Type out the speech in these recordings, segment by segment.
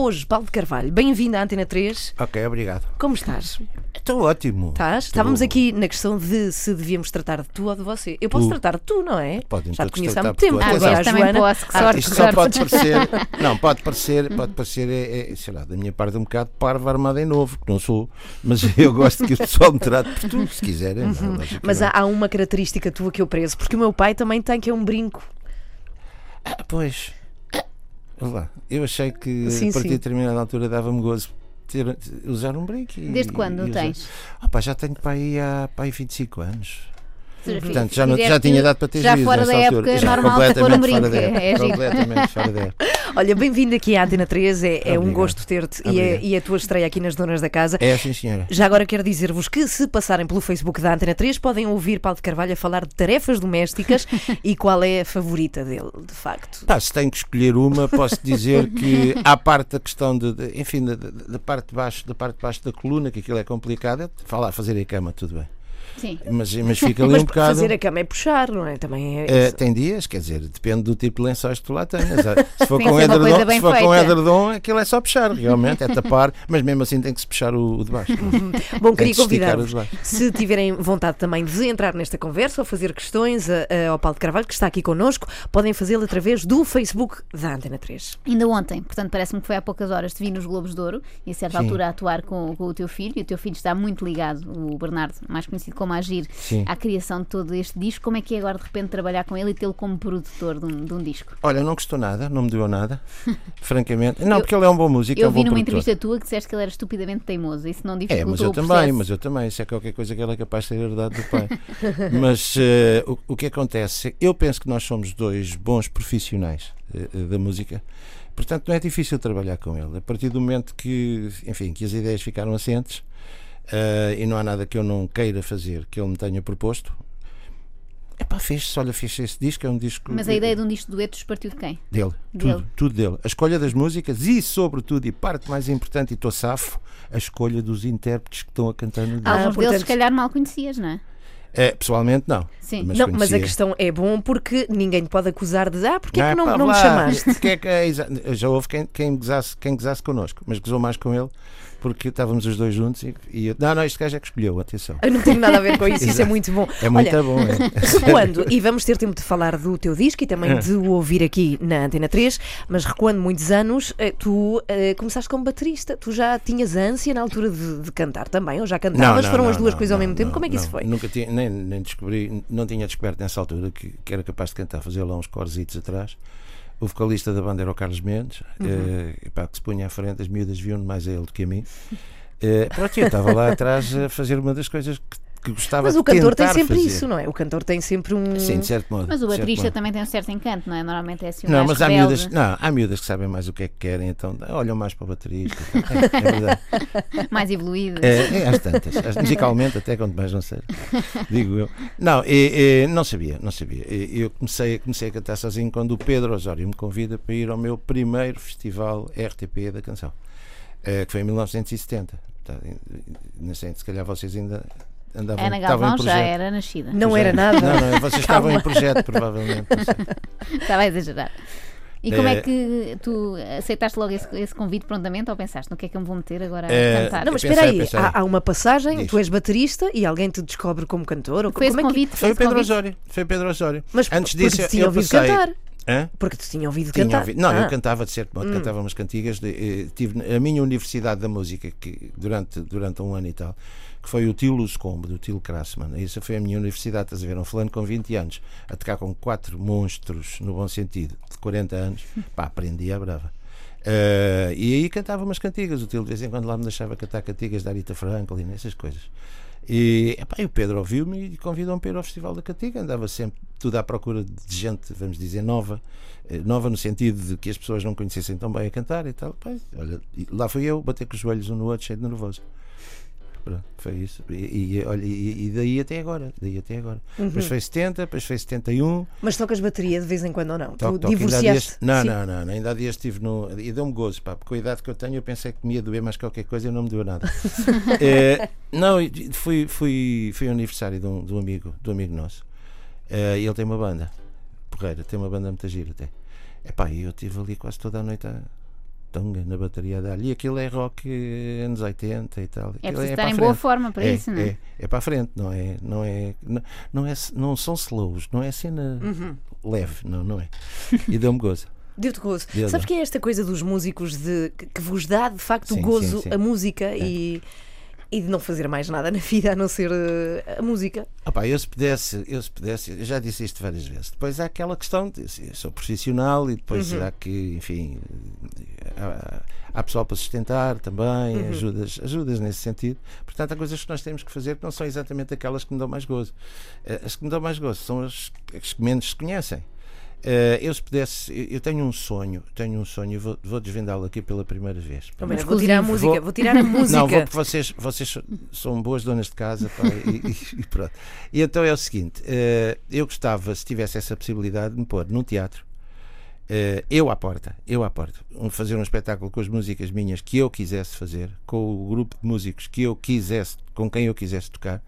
Hoje, Paulo de Carvalho, bem-vindo à Antena 3. Ok, obrigado. Como estás? Estou ótimo. Estás? Estávamos aqui na questão de se devíamos tratar de tu ou de você. Eu posso Tu. tratar de tu, não é? Podem Já te conheço há muito tempo. tu. Agora também Joana. posso, que sorte. Isto só sorte. pode parecer. Não, pode parecer, pode parecer, é, é, sei lá, da minha parte um bocado parvo armado em novo, que não sou, mas eu gosto que o pessoal me trate por tu, se quiserem. não, logicamente. Uhum. Mas há, há uma característica tua que eu prezo, porque o meu pai também tem, que é um brinco. Ah, pois. Eu achei que Sim, a partir sim. de determinada altura dava-me gozo ter, usar um break. e- Desde quando e tens? Ah, pá, já tenho para aí há para aí 25 anos. Seja, Portanto, já, não, já tinha dado para ter Já fora da altura. época Já normal de pôr um completamente fora brinco. da época. É completamente fora da época. Olha, bem-vindo aqui à Antena 3, é, é um gosto ter-te e, é- e a tua estreia aqui nas Donas da Casa. É sim, senhora. Já agora quero dizer-vos que, se passarem pelo Facebook da Antena 3, podem ouvir Paulo de Carvalho a falar de tarefas domésticas e qual é a favorita dele, de facto. Pá, se tenho que escolher uma, posso dizer que à parte da questão de, de- enfim, da, da- da parte de baixo, da parte de baixo da coluna, que aquilo é complicado, é falar, fazer a cama, tudo bem. Sim. Mas, mas fica ali Mas um bocado. fazer a cama é puxar, não é? Também é. Eh, tem dias, quer dizer, depende do tipo de lençóis que tu lá tenhas. Se for, com edredom, se for com edredom, aquilo é só puxar, realmente, é tapar, mas mesmo assim tem que se puxar o, o de baixo. Bom, Tem queria que se convidar-vos, tiverem vontade também de entrar nesta conversa ou fazer questões a- a- ao Paulo de Carvalho, que está aqui connosco, podem fazê-lo através do Facebook da Antena 3. Ainda ontem, portanto, parece-me que foi há poucas horas, te vi nos Globos de Ouro e a certa Sim. altura a atuar com, com o teu filho. E o teu filho está muito ligado, o Bernardo, mais conhecido como Agir, Sim. à criação de todo este disco. Como é que é agora de repente trabalhar com ele e tê-lo como produtor de um, de um disco? Olha, não gostou nada, não me doeu nada, francamente. Não, Eu- porque ele é um bom músico, é Eu um vi numa produtor. entrevista tua que disseste que ele era estupidamente teimoso. Isso não É, dificultou mas eu também, mas eu também. Isso é qualquer coisa que ele é capaz de ter herdado do pai. mas eh, o, o que acontece? Eu penso que nós somos dois bons profissionais eh, da música. Portanto, não é difícil trabalhar com ele. A partir do momento que, enfim, que as ideias ficaram assentes eh, e não há nada que eu não queira fazer que ele me tenha proposto. Epá, fez-se, olha, fez esse disco, é um disco Mas a ideia de um disco de duetos partiu de quem? dele, Dele. tudo, tudo dele. A escolha das músicas e, sobretudo, e parte mais importante, e estou safo, a escolha dos intérpretes que estão a cantar no disco. Ah, Alguns deles, portanto- se calhar, mal conhecias, não é? É, pessoalmente, não. Sim. Mas não, mas a questão é bom porque ninguém te pode acusar de ah, porque é que não, pá, não me chamaste? que é que é já houve quem, quem, gozasse, quem gozasse connosco, mas gozou mais com ele porque estávamos os dois juntos e, e eu, não, não, este gajo é que escolheu, atenção. Eu não tenho nada a ver com isso, isso é muito bom. É muito Olha, bom, é. Recuando, e vamos ter tempo de falar do teu disco e também É. de o ouvir aqui na Antena 3, mas recuando muitos anos, eh, tu eh, começaste como baterista, tu já tinhas ânsia na altura de, de cantar também, ou já cantavas, não, foram não, as duas não, coisas ao não, mesmo tempo, não, como é que isso foi? Nunca tinha, nem, nem descobri, não tinha descoberto nessa altura que, que era capaz de cantar, fazer lá uns corzitos atrás. O vocalista da banda era o Carlos Mendes, Uhum. eh, epá, que se punha à frente, as miúdas viam mais a ele do que a mim. Eh, pronto, eu estava lá atrás a fazer uma das coisas que, que gostava Mas o cantor tem sempre fazer. isso, não é? O cantor tem sempre um. Sim, de certo modo. Mas o baterista também tem um certo encanto, não é? Normalmente é assim um Não, mas há miúdas, não, há miúdas que sabem mais o que é que querem, então olham mais para o baterista. É, é verdade. mais evoluído. É, é às tantas. Às- musicalmente, até quanto mais não sei. Digo eu. Não, e- e não sabia, não sabia. Eu comecei, comecei a cantar sozinho quando o Pedro Osório me convida para ir ao meu primeiro festival RTP da canção, eh, que foi em 1970. Tá, Não sei, se calhar vocês ainda andavam Ana Galvão já projeto. era nascida. Não era nada. Não, não, vocês estavam em projeto, provavelmente. Estava a exagerar. E como é É. que tu aceitaste logo esse, esse convite prontamente ou pensaste no que é que eu me vou meter agora a É, cantar? Não, mas espera aí, há, há uma passagem, Diz. tu és baterista e alguém te descobre como cantor? Ou Foi como é que... convite? Foi o Pedro convite? Osório. Foi o Pedro Osório. Mas Antes porque disso, tinha eu ouvido passei- cantar. Hã? Porque te tinha ouvido Tinha cantar. ouvido- Não, Ah. eu cantava de certo modo, cantava umas cantigas. De, eh, tive a minha Universidade da Música, que durante, durante um ano e tal, que foi o Tilo Scombo, do Tilo Krassman. Essa foi a minha universidade, estás a ver? Um fulano com 20 anos, a tocar com quatro monstros, no bom sentido, de 40 anos, pá, aprendi a brava. Eh, e aí cantava umas cantigas. O Tilo de vez em quando lá me deixava cantar cantigas da Arita Franklin, essas coisas. E, epá, e o Pedro ouviu-me e convidou-me para ir ao Festival da Cantiga. Andava sempre tudo à procura de gente, vamos dizer, nova. Eh, Nova no sentido de que as pessoas não conhecessem tão bem a cantar e tal. Pá, olha, lá fui eu, bater com os joelhos um no outro, cheio de nervoso. Pronto, foi isso. E, e, olha, e, daí até agora. Daí até agora. Uhum. Depois foi 70, depois foi 71. Mas tocas bateria de vez em quando ou não? Toco, tu toco. Há dias- divorciaste? Não, não, não, não. Ainda há dias estive no. E deu-me gozo, pá, porque com a idade que eu tenho eu pensei que me ia doer mais qualquer coisa e não me doeu nada. Eh, não, fui, fui, fui ao aniversário de um, de um amigo, de um amigo nosso. E ele tem uma banda, porreira, tem uma banda muito gira até. Epá, e eu estive ali quase toda a noite a, tonga na bateria da E aquilo é rock anos 80 e tal. É Aquilo preciso para estar em boa forma para é, isso, não é? é, é para a frente, não é? Não, é, não, não, é, não, é, são slows, não é cena leve, não, não é? E deu-me gozo. Deu-te gozo. Deu, Sabes que é esta coisa dos músicos de, que, vos dá de facto Sim, gozo sim, sim. a música e, e de não fazer mais nada na vida a não ser eh, a música? Opa, eu se pudesse, eu se pudesse, eu já disse isto várias vezes. Depois há aquela questão de eu sou profissional e depois Uhum. há que, enfim, há, há pessoal para sustentar também, Uhum. ajudas, ajudas nesse sentido. Portanto, há coisas que nós temos que fazer que não são exatamente aquelas que me dão mais gozo. Eh, As que me dão mais gozo são as, as que menos se conhecem. Eh, eu se pudesse, eu tenho um sonho, tenho um sonho, vou, vou desvendá-lo aqui pela primeira vez. Também vou tirar a música, Vou- vou tirar a música. Não, vou porque vocês, vocês são boas donas de casa pá, e, e- pronto. E então é o seguinte: eh, eu gostava, se tivesse essa possibilidade, de me pôr num teatro, eh, eu à porta, eu à porta, um- fazer um espetáculo com as músicas minhas que eu quisesse fazer, com o grupo de músicos que eu quisesse, com quem eu quisesse tocar,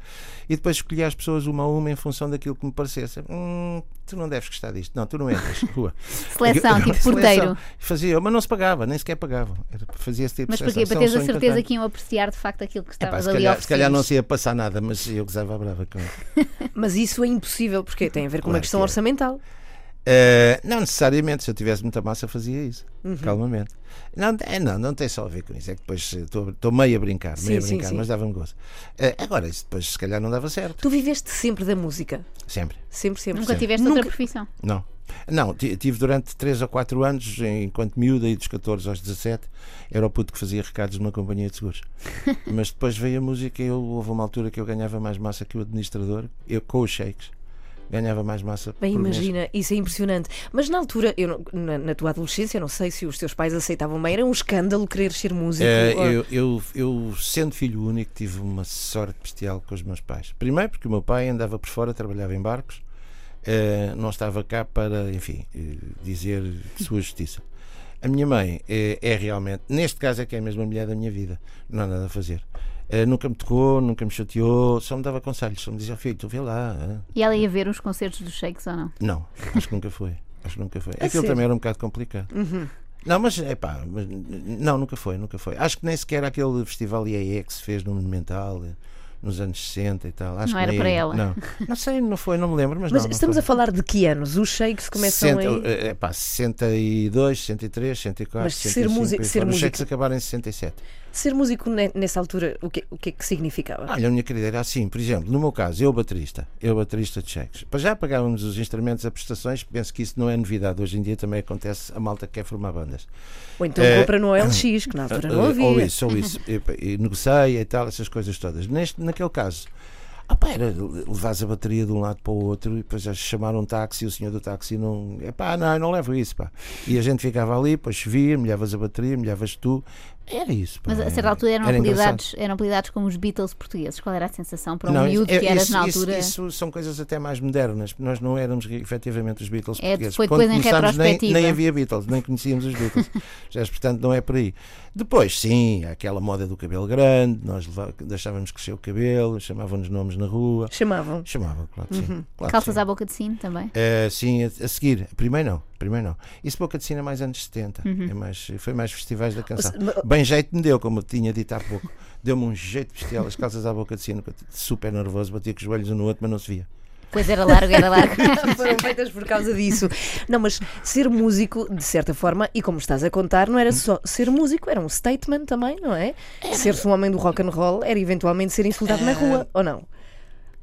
e depois escolher as pessoas uma a uma em função daquilo que me parecesse. Hum, tu não deves gostar disto, não, tu não entras, rua. Seleção, tipo Seleção. porteiro. Fazia, mas não se pagava, nem sequer pagavam. Era, fazia esse tipo Mas de porquê? seleção. Para teres a certeza que iam apreciar de facto aquilo que estavas se, ali a calhar, se calhar não se ia passar nada, mas eu gozava brava com. Mas isso é impossível, porque tem a ver com uma Claro questão que é. orçamental. Eh, não necessariamente, se eu tivesse muita massa, fazia isso. Uhum. Calmamente. Não, é, não, não tem só a ver com isso. É que depois eh, estou estou meio a brincar, Sim, meio a brincar, sim. mas dava-me gozo. Eh, agora, isso depois se calhar não dava certo. Tu viveste sempre da música. Sempre. Sempre, sempre. Nunca sempre. tiveste Nunca- outra profissão. Não. Não, ti- tive durante 3 ou 4 anos, enquanto miúda, e dos 14 aos 17, era o puto que fazia recados numa companhia de seguros. Mas depois veio a música e eu, houve uma altura que eu ganhava mais massa que o administrador, eu com os shakes. Ganhava mais massa. Bem, por mês. imagina, isso é impressionante. Mas na altura, eu na, na tua adolescência, eu não sei se os teus pais aceitavam bem, era um escândalo querer ser músico. Eh, ou- eu, eu, eu, sendo filho único, tive uma sorte bestial com os meus pais. Primeiro, porque o meu pai andava por fora, trabalhava em barcos, eh, não estava cá para, enfim, eh, dizer sua justiça. A minha mãe eh, é realmente, neste caso, é que é a mulher da minha vida, não há nada a fazer. Eh, nunca me tocou, nunca me chateou, só me dava conselhos, só me dizia, filho, tu vê lá. ah." E ela ia ver os concertos dos Shakes ou não? Não, acho que nunca foi. Acho que nunca foi. A Aquilo sério? também era um bocado complicado. Não, mas é pá, não, nunca foi, nunca foi. Acho que nem sequer aquele festival IAE que se fez no Monumental eh, nos anos 60 e tal. Acho Não que era para ela. Não, não sei, não foi, não me lembro, mas, Mas não, não estamos foi. a falar de que anos? Os shakes começam 60, aí. eh, pá, 62, 63, 64, Mas ser 65, músico- por aí ser fora. Os músico- cheques acabaram em 67. Ser músico ne- nessa altura, o que, o que é que significava? Olha, a minha querida, era assim, por exemplo, no meu caso, eu baterista, eu baterista de cheques. Para já pagávamos os instrumentos a prestações, penso que isso não é novidade. Hoje em dia também acontece a malta que quer formar bandas. Ou então eh, compra no OLX, que na altura não Eh, havia. Ou isso, ou isso. E, e negociei e tal, essas coisas todas. Neste, naquele caso, ah, pá, era levares a bateria de um lado para o outro e depois já chamaram um táxi e o senhor do táxi não. É pá, não, eu não levo isso, pá. E a gente ficava ali, depois chovia, molhavas a bateria, molhavas tu. Era isso, pá. Mas a certa altura eram era apelidados, eram apelidados como os Beatles portugueses. Qual era a sensação para um Não, miúdo é- que eras isso, na isso- altura? Isso, são coisas até mais modernas. Nós não éramos efetivamente os Beatles É, portugueses. foi Quando depois em começámos, nem, retrospectiva. nem havia Beatles, nem conhecíamos os Beatles. Já, portanto, não é por aí. Depois, sim, aquela moda do cabelo grande, nós deixávamos crescer o cabelo, chamavam-nos nomes na rua. Chamavam. Chamavam, claro que sim. Claro que Uhum. Calças sim. à boca de sino também? Eh, sim, a, a seguir. Primeiro não. Primeiro não. Isso Boca de Sina é mais anos 70. Uhum. É mais, foi mais festivais da canção. Bem jeito me deu, como eu tinha dito há pouco. Deu-me um jeito bestial, as calças à boca de sino, super nervoso, batia com os joelhos um no outro, mas não se via. Pois era largo, era largo. Foram feitas por causa disso. Não, mas ser músico, de certa forma, e como estás a contar, não era só ser músico, era um statement também, não é? Ser-se um homem do rock and roll era eventualmente ser insultado na rua, ou não?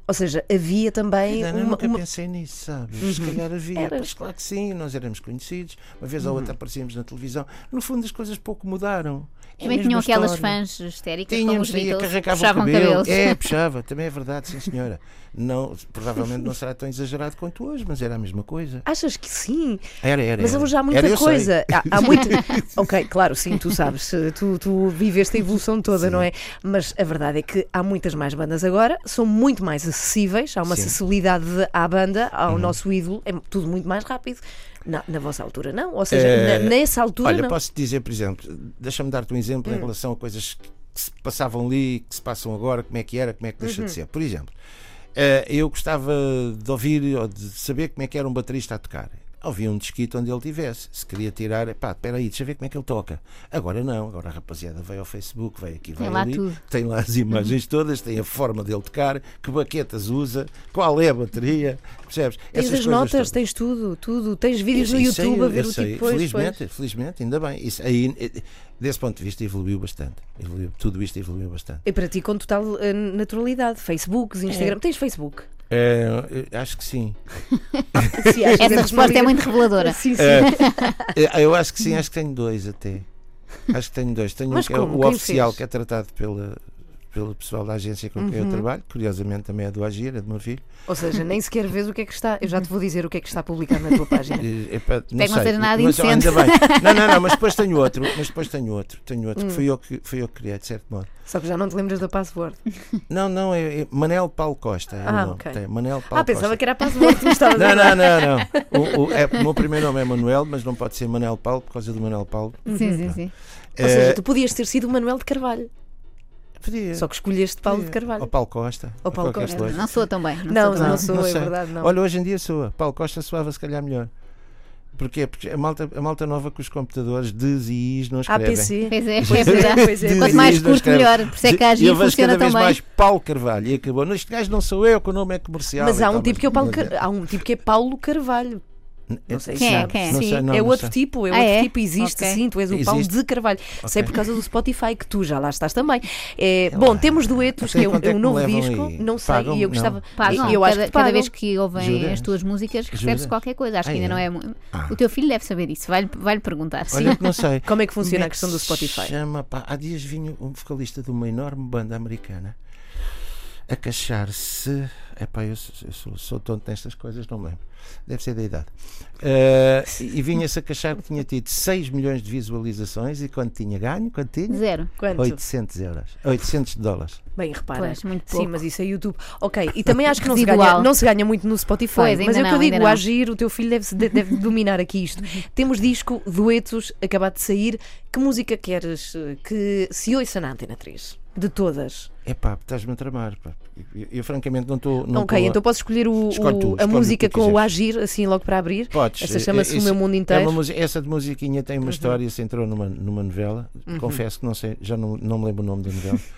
Ou seja, havia também Ainda eu uma, nunca uma- pensei nisso, sabes? Se calhar havia. Eras. Pois claro que sim, nós éramos conhecidos, uma vez ou outra aparecíamos na televisão. No fundo, as coisas pouco mudaram. É Também tinham aquelas história. fãs histéricas como Tínhamos, os e Beatles, carregavam o puxavam cabelo. cabelos. É, puxava, também é verdade, sim senhora. Não, provavelmente não será tão exagerado quanto hoje, mas era a mesma coisa. Achas que sim? Era, era. Mas era. hoje há muita Era, coisa. Há, há muito... ok, claro, sim, tu sabes, tu, tu viveste a evolução toda, não é? Mas a verdade é que há muitas mais bandas agora, são muito mais acessíveis, há uma Sim. Uhum. acessibilidade à banda, ao nosso ídolo, é tudo muito mais rápido. Na, na vossa altura, não? Ou seja, na- nessa altura, Olha, não. posso dizer, por exemplo, deixa-me dar-te um exemplo Hum. em relação a coisas que se passavam ali, que se passam agora, como é que era, como é que deixa Uhum. de ser. Por exemplo, eh, eu gostava de ouvir ou de saber como é que era um baterista a tocar. Havia um disquito onde ele tivesse. Se queria tirar, pá, espera aí, deixa eu ver como é que ele toca. Agora não, agora a rapaziada vai ao Facebook, vai aqui, vai Tem lá ali, tudo. tem lá as imagens todas, tem a forma dele tocar, que baquetas usa, qual é a bateria, percebes? Tens Essas as notas, todas. tens tudo, tudo. Tens vídeos no YouTube a ver o sei. tipo. Pois, felizmente, felizmente, ainda bem. Isso aí, eh, desse ponto de vista, evoluiu bastante. Evoluiu, tudo isto evoluiu bastante. E para ti com total eh, naturalidade. Facebooks, Instagram. Tens Facebook? Eh, acho que sim. Essa resposta é muito reveladora. Sim, sim. Eh, eu acho que sim, acho que tenho dois até. Acho que tenho dois. Tenho Mas um que é o Quem oficial, fez? que é tratado pela, pelo pessoal da agência com quem eu trabalho. Curiosamente também é do Agir, é do meu filho. Ou seja, nem sequer vês o que é que está. Eu já te vou dizer o que é que está publicado na tua página. Epá, não não sei, seja nada mas ainda bem. Não, não, não, mas depois tenho outro. Mas depois tenho outro. Tenho outro Hum. que fui eu que, fui eu que criei, de certo modo. Só que já não te lembras da password. Não, não, é, é Manel Paulo Costa. É Ah, o nome. ok. Tem, Manel Paulo Ah, pensava Costa. que era a password que me estavas a Não, não, não, não. O, o- é, o meu primeiro nome é Manuel, mas não pode ser Manel Paulo por causa do Manuel Paulo. Sim, sim, sim. Ou seja, Eh, tu podias ter sido o Manuel de Carvalho. Podia. Só que escolheste Paulo de Podia. Carvalho. Ou Paulo Costa. Ou Paulo Costa. coisa. Não soa tão bem. Não, Não, soa não bem. sou, não é sei. verdade, não. Olha, hoje em dia soa. Paulo Costa soava se calhar melhor. Porquê? Porque a malta, a malta nova com os computadores des e is não escrevem. APC. Pois é, Pois é é, verdade. pois é, Quanto mais is não curto, melhor. Por isso é que a vejo funciona cada tão vez bem. mais Paulo Carvalho. E acabou. Não, Este gajo não sou eu, que o nome é comercial. Mas há um tal, tipo que é o Paulo, Car- há um tipo que é Paulo Carvalho. Não sei se Quem é? Quem é? Não Sim, sei, não, é não outro sei. tipo, é Ah, outro é? tipo, existe Ok. sim, tu és o Paulo de Carvalho. Sei Ok. por causa do Spotify que tu já lá estás também. É, bom, temos duetos, que é um, quanto é é um que novo disco, aí? não sei, Pagam? e eu gostava. Pagam, eu acho cada, que cada vez que ouvem Jura? as tuas músicas, recebe-se Jura? qualquer coisa. Acho que Ah, ainda é? não é. Ah. O teu filho deve saber isso. Vai-lhe vai perguntar. Sim. Olha que não sei. Como é que funciona a é que questão do Spotify? Chama, pá, há dias vinha um vocalista de uma enorme banda americana a queixar-se. Epá, eu, sou, eu sou, sou tonto nestas coisas, não me lembro. Deve ser da idade. Eh, e vinha-se a queixar que tinha tido 6 milhões de visualizações e quando tinha ganho, quanto tinha? Zero. Quanto? 800 euros. 800 dólares. Bem, repara. Pois, muito Sim, pouco. mas isso é YouTube. Ok, e também acho que não se, ganha, não se ganha muito no Spotify. Pois, mas é o que eu digo. Agir, o teu filho deve, deve dominar aqui isto. Temos disco, duetos, acabado de sair. Que música queres eh, que se ouça na Antena 3? De todas. Epá, estás-me a tramar. Pá. Eu, eu, francamente não estou. Não ok, tô então posso escolher o, o- tu, a o música com o. Agir, assim logo para abrir. Podes. Esta eh, chama-se O Meu Mundo É Inteiro. uma música, essa de musiquinha tem Uhum. uma história, se entrou numa, numa novela. Confesso que não sei, já não, não me lembro o nome da novela.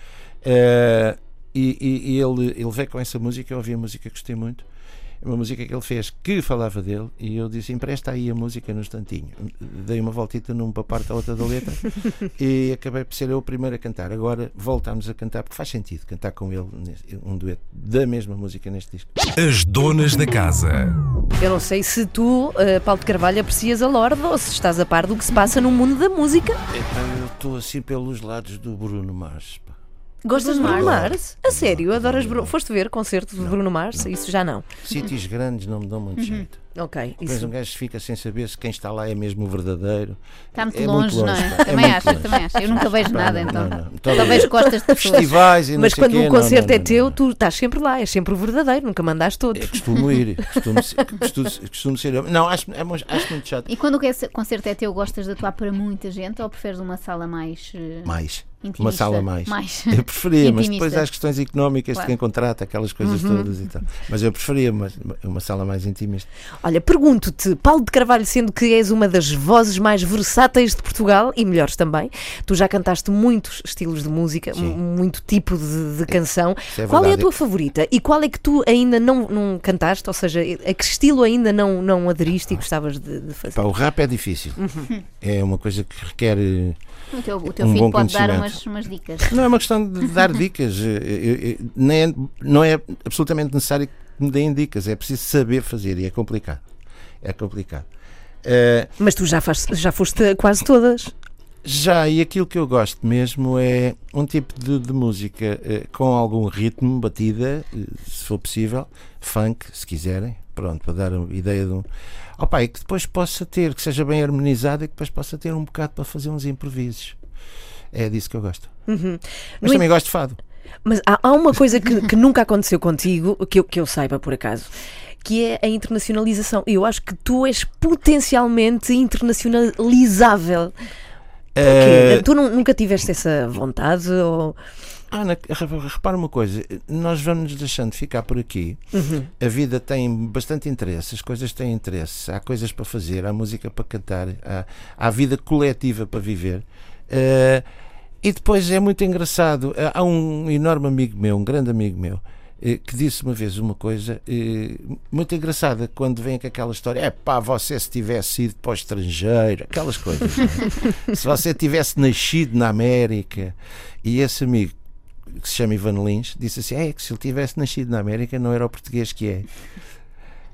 Eh, e, e- e ele, ele veio com essa música, eu ouvi a música, gostei muito. Uma música que ele fez que falava dele e eu disse: empresta aí a música no instantinho. Dei uma voltita numa parte à outra da letra e acabei por ser eu o primeiro a cantar. Agora voltámos a cantar, porque faz sentido cantar com ele um dueto da mesma música neste disco. As donas da casa. Eu não sei se tu, eh, Paulo de Carvalho, aprecias a Lorde ou se estás a par do que se passa no mundo da música. Epá, eu estou assim pelos lados do Bruno Mars. Gostas de Bruno Mars? Mars? A sério, adoras Bruno Foste ver concerto de Bruno Mars? Isso já não. Sítios grandes não me dão muito jeito. Ok, Depois isso. um gajo fica sem saber se quem está lá é mesmo o verdadeiro. Está muito É longe, muito não longe, é? pá. É Também acho, longe. também acho. Eu nunca vejo Pá, nada, não, então. não, não. Só Todo- vejo costas de pessoas. Festivais e não Mas sei quando quê, o não, concerto não, é não, teu, não. tu estás sempre lá, és sempre o verdadeiro, nunca mandaste Eu todos. costumo ir, costumo, ser- costumo, costumo ser eu. Não, acho, é acho muito chato. E quando o que- concerto é teu, gostas de atuar para muita gente ou preferes uma sala mais eh, Mais. Intimista? Uma sala mais. Mais. Eu preferia, mas Intimista. depois há as questões económicas Claro. de quem contrata, aquelas coisas Uhum. todas e tal. Mas eu preferia uma, uma sala mais intimista. Olha, pergunto-te, Paulo de Carvalho, sendo que és uma das vozes mais versáteis de Portugal e melhores também, tu já cantaste muitos estilos de música, Sim. muito tipo de, de canção. É qual é a tua favorita e qual é que tu ainda não, não cantaste? Ou seja, a que estilo ainda não, não aderiste e gostavas de, de fazer? Pá, o rap é difícil. Uhum. É uma coisa que requer. Eh, O teu, o teu Um filho pode dar umas, umas dicas. Não é uma questão de dar dicas. eh, eh, eh, nem é- não é absolutamente necessário que me deem dicas. É preciso saber fazer e é complicado. É complicado. Eh, Mas tu já, faz, já foste quase todas. já, e aquilo que eu gosto mesmo é um tipo de, de música eh, com algum ritmo, batida, eh, se for possível, funk, se quiserem, pronto, para dar a ideia de um. Opa, e que depois possa ter, que seja bem harmonizada e que depois possa ter um bocado para fazer uns improvisos. É disso que eu gosto. Mas Uhum. No também gosto de fado. Mas há, há uma coisa que, que nunca aconteceu contigo, que eu, que eu saiba por acaso, que é a internacionalização. Eu acho que tu és potencialmente internacionalizável. Eh, Porquê? Tu nu- nunca tiveste essa vontade? Ou... Ana, re- repara uma coisa, nós vamos nos deixando ficar por aqui. Uhum. A vida tem bastante interesse, as coisas têm interesse, há coisas para fazer, há música para cantar, há, há vida coletiva para viver. Eh, e depois é muito engraçado. eh, Há um enorme amigo meu, um grande amigo meu, eh, que disse uma vez uma coisa muito engraçada quando vem com aquela história: é pá, você se tivesse ido para o estrangeiro, aquelas coisas. é? se você tivesse nascido na América, e esse amigo que se chama Ivan Lins disse assim: é que se ele tivesse nascido na América não era o português que é.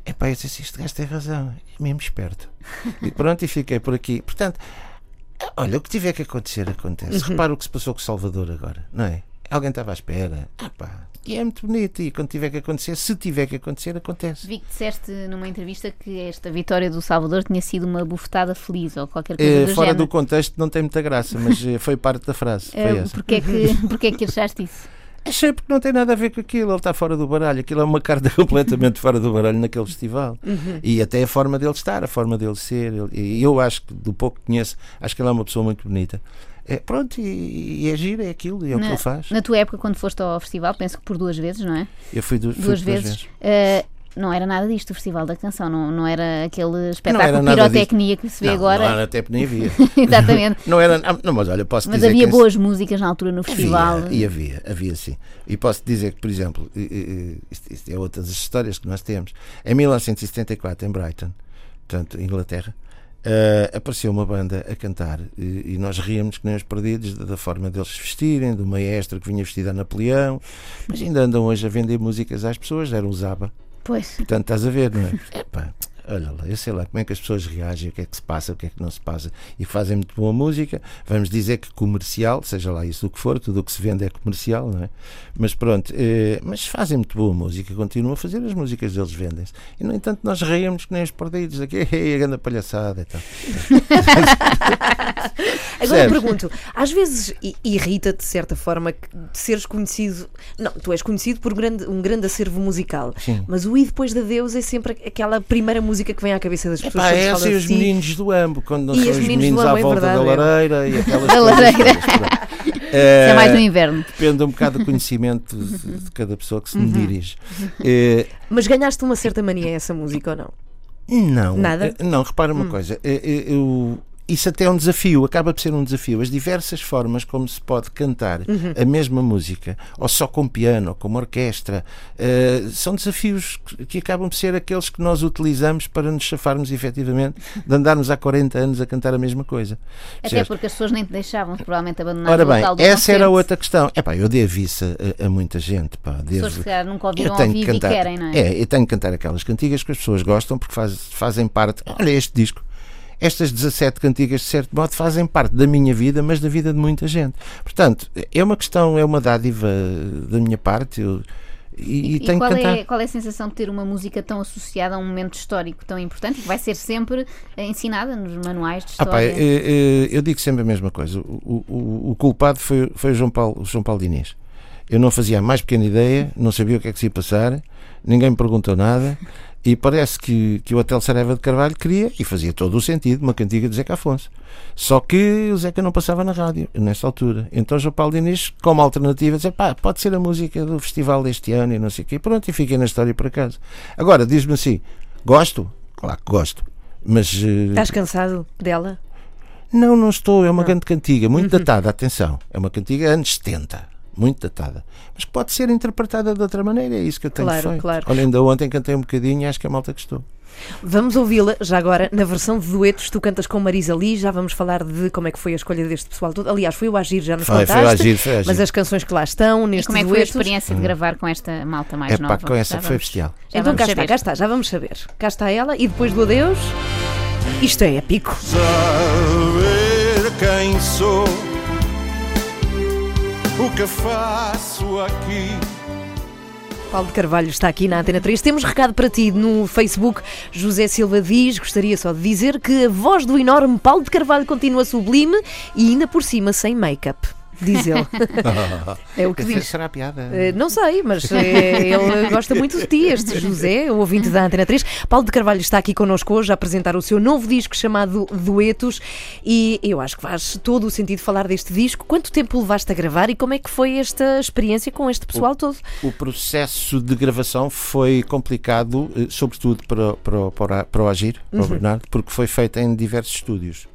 É pá, eu disse assim: este gajo tem razão, é mesmo esperto. E pronto, e fiquei por aqui. Portanto, olha, o que tiver que acontecer, acontece. Repara o que se passou com o Salvador agora, não é? Alguém estava à espera. Ah, pá, e é muito bonito. E quando tiver que acontecer, se tiver que acontecer, acontece. Vi que disseste numa entrevista que esta vitória do Salvador tinha sido uma bufetada feliz ou qualquer coisa Eh, do fora género. do contexto não tem muita graça, mas eh, foi parte da frase. Eh, essa. Porquê é que, porquê é que achaste isso? Achei porque não tem nada a ver com aquilo, ele está fora do baralho. Aquilo é uma carta completamente fora do baralho naquele festival. E até a forma dele estar, a forma dele ser. E eu acho que, do pouco que conheço, acho que ele é uma pessoa muito bonita. É, pronto, e, e é giro, é aquilo, e é o que Na, ele faz. na tua época, quando foste ao festival, penso que por duas vezes, não é? Eu fui, du- fui duas vezes. eh, não era nada disto o Festival da Canção, não, não era aquele espetáculo de disto. pirotecnia que se vê Não, agora. Não, até nem havia. Exatamente. Não era. ah, Não, mas olha, posso Mas dizer havia que boas músicas na altura no festival. Havia, e havia, havia sim. E posso dizer que, por exemplo, isto, isto é outras histórias que nós temos. Em 1974, em Brighton, portanto, Inglaterra, eh, apareceu uma banda a cantar e, e nós ríamos que nem os perdidos da, forma deles se vestirem, do maestro que vinha vestido a Napoleão, mas ainda andam hoje a vender músicas às pessoas, eram os ABBA. Pois. Portanto, estás a ver, não é? Epá, olha lá, eu sei lá como é que as pessoas reagem, o que é que se passa, o que é que não se passa, e fazem muito boa música. Vamos dizer que comercial, seja lá isso o que for, tudo o que se vende é comercial, não é? Mas pronto, eh, mas fazem muito boa música, continuam a fazer as músicas deles, vendem-se. E no entanto, nós reímos que nem os perdidos, aqui, a grande palhaçada e tal. Agora Percebes? pergunto, às vezes irrita-te de certa forma que- de seres conhecido. Não, tu és conhecido por um grande, um grande acervo musical, Sim. mas o E depois da Deus é sempre aquela primeira música que vem à cabeça das pessoas. Epá, quando se essa fala e os ti. meninos do Ambo, quando não E são os os meninos meninos à é volta da verdade, é. lareira e aquelas Da coisas lareira. é mais no Eh, inverno. Depende um bocado do conhecimento de de cada pessoa que se Uhum. me dirige. Eh, Mas ganhaste uma certa mania essa música ou não? Não. Nada? Eh, Não, repara uma coisa. eh, eh, eu- isso até é um desafio, acaba por ser um desafio. As diversas formas como se pode cantar a mesma música, ou só com piano, ou com uma orquestra, eh, são desafios que- que acabam por ser aqueles que nós utilizamos para nos chafarmos efetivamente de andarmos há 40 anos a cantar a mesma coisa. Até Percebes? porque as pessoas nem te deixavam, provavelmente abandonar Ora o bem, local do essa era concerto. outra questão. Epá, eu devo isso a, a muita gente. Pá, As devo, pessoas se calhar nunca ouviram eu ao que vivo cantar. e querem, não é? É, eu tenho que cantar aquelas cantigas que as pessoas gostam porque faz- fazem parte. Olha, este disco. Estas 17 cantigas, de certo modo, fazem parte da minha vida, mas da vida de muita gente. Portanto, é uma questão, é uma dádiva da minha parte eu- e, e E qual é, qual é a sensação de ter uma música tão associada a um momento histórico tão importante que vai ser sempre eh, ensinada nos manuais de Ah, pá, história? eh, eu digo sempre a mesma coisa. O, o- o culpado foi, foi o, João Paulo, o João Paulo Diniz. Eu não fazia a mais pequena ideia, não sabia o que é que se ia passar, ninguém me perguntou nada. E parece que, que o Hotel Saraiva de Carvalho queria, e fazia todo o sentido, uma cantiga de Zeca Afonso. Só que o Zeca não passava na rádio, nessa altura. Então João Paulo Diniz, como alternativa, dizia, pá, pode ser a música do festival deste ano e não sei o quê. Pronto, e fiquei na história por acaso. Agora, diz-me assim, gosto? Claro que gosto. Mas eh, Estás cansado dela? não, não estou. É uma Não. grande cantiga, muito datada, atenção. É uma cantiga anos 70, muito datada. Mas que pode ser interpretada de outra maneira, é isso que eu tenho Claro, feito. claro. Olha, ainda ontem cantei um bocadinho e acho que a malta gostou. Vamos ouvi-la já agora na versão de duetos. Tu cantas com Marisa Lee, já vamos falar de como é que foi a escolha deste pessoal todo. Aliás, foi o Agir, já nos Foi, foi contaste. a agir, foi a agir. Mas as canções que lá estão, E nestes como é que foi a duetos. experiência de gravar com esta malta mais É nova? pá, com essa Já foi bestial. já então cá está, saber. cá está, já vamos saber. Cá está ela e depois do adeus. Isto é épico. Saber quem sou, o que faço aqui. Paulo de Carvalho está aqui na Antena 3. Temos recado para ti no Facebook. José Silva diz: gostaria só de dizer que a voz do enorme Paulo de Carvalho continua sublime e ainda por cima sem make-up. Diz ele. é o que diz. Será piada? Eh, Não sei, mas eh, ele gosta muito de ti, este José, o ouvinte da Antena 3. Paulo de Carvalho está aqui connosco hoje a apresentar o seu novo disco chamado Duetos e eu acho que faz todo o sentido falar deste disco. Quanto tempo levaste a gravar e como é que foi esta experiência com este pessoal todo? O processo de gravação foi complicado, eh, sobretudo para, para, para, para o Agir, para o Bernardo, porque foi feito em diversos estúdios.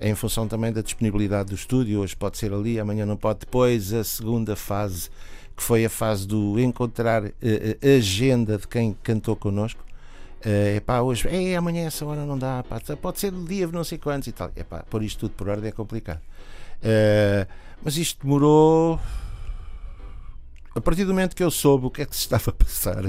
Em função também da disponibilidade do estúdio, hoje pode ser ali, amanhã não pode. Depois, a segunda fase, que foi a fase do encontrar eh, a agenda de quem cantou connosco. É epá, hoje, é, amanhã essa hora não dá, pá, pode ser dia não sei quantos e tal. Epá, pôr isto tudo por ordem é complicado. Eh, mas isto demorou. A partir do momento que eu soube o que é que se estava a passar,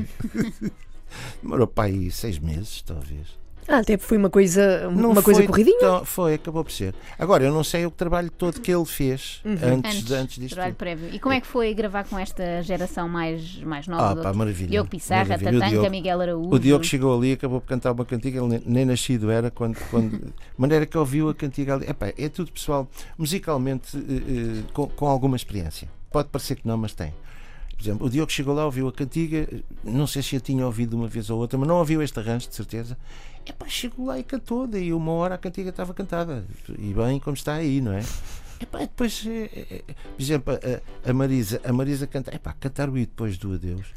demorou para aí seis meses, talvez. Ah, até foi uma coisa, Não uma coisa corridinha. tão- foi, acabou por ser. Agora, eu não sei o trabalho todo que ele fez Uhum. antes, de- antes disto. trabalho tudo. prévio. E como é que foi gravar com esta geração mais, mais nova? Ah, do- pá, maravilha. Diogo Pissarra, maravilha. O Tatanka, Diogo- Miguel Araújo. O Diogo chegou ali e acabou por cantar uma cantiga, ele nem, nem nascido era, quando, quando de maneira que ouviu a cantiga ali. Epá, é tudo pessoal, musicalmente, eh, eh, com, com alguma experiência. Pode parecer que não, mas tem. Por exemplo, o Diogo chegou lá, ouviu a cantiga, não sei se a tinha ouvido uma vez ou outra, mas não ouviu este arranjo, de certeza. Epá, chegou lá e cantou, daí uma hora a cantiga estava cantada. E bem como está aí, não é? Epá, depois, eh, eh, por exemplo, a, a Marisa, a Marisa canta, epá, cantar o I depois do adeus.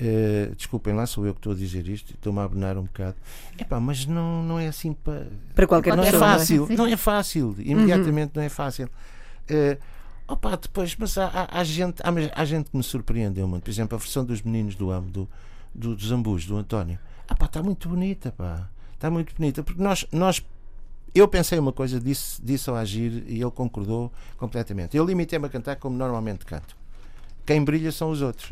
Eh, desculpem lá, sou eu que estou a dizer isto, estou-me a abonar um bocado. Epá, mas não, não é assim para. Para qualquer Não é pessoa. não é? fácil, não é fácil, imediatamente não é fácil. Eh, opa, depois, mas há, há- há gente, há, há gente que me surpreendeu muito. Por exemplo, a versão dos meninos do Amo, do, do, dos Ambus, do António. Ah, pá, está muito bonita, pá. Está muito bonita. Porque nós, nós eu pensei uma coisa, disse, disse ao Agir e ele concordou completamente. Eu limitei-me a cantar como normalmente canto. Quem brilha são os outros.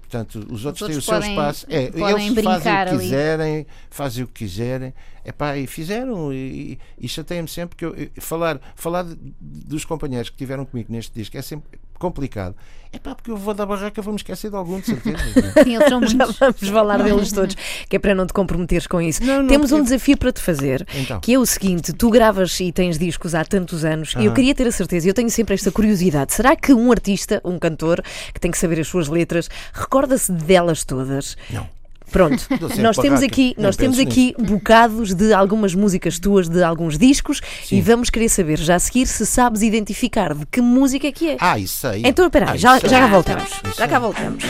Portanto, os outros têm o outros seu podem- espaço. É, podem eles fazem o que ali. quiserem, fazem o que quiserem. Epá, e fizeram. E, e chateia-me sempre que eu, eu- falar, falar dos companheiros que estiveram comigo neste disco é sempre complicado. É pá, porque eu vou da barraca, vou-me esquecer de algum, de certeza. Sim, eles são Já muitos. vamos falar deles todos, que é para não te comprometeres com isso. Não, não, Temos um desafio para te fazer, Então. que é o seguinte: tu gravas e tens discos há tantos anos, e eu Ah. queria ter a certeza, eu tenho sempre esta curiosidade: será que um artista, um cantor, que tem que saber as suas letras, recorda-se delas todas? Não. Pronto, nós temos aqui, nós temos aqui bocados de algumas músicas tuas, de alguns discos, e vamos querer saber já a seguir se sabes identificar de que música é que é. Ah, isso aí. Então, espera aí, Ah, já, já cá voltamos. Isso Já cá aí. voltamos.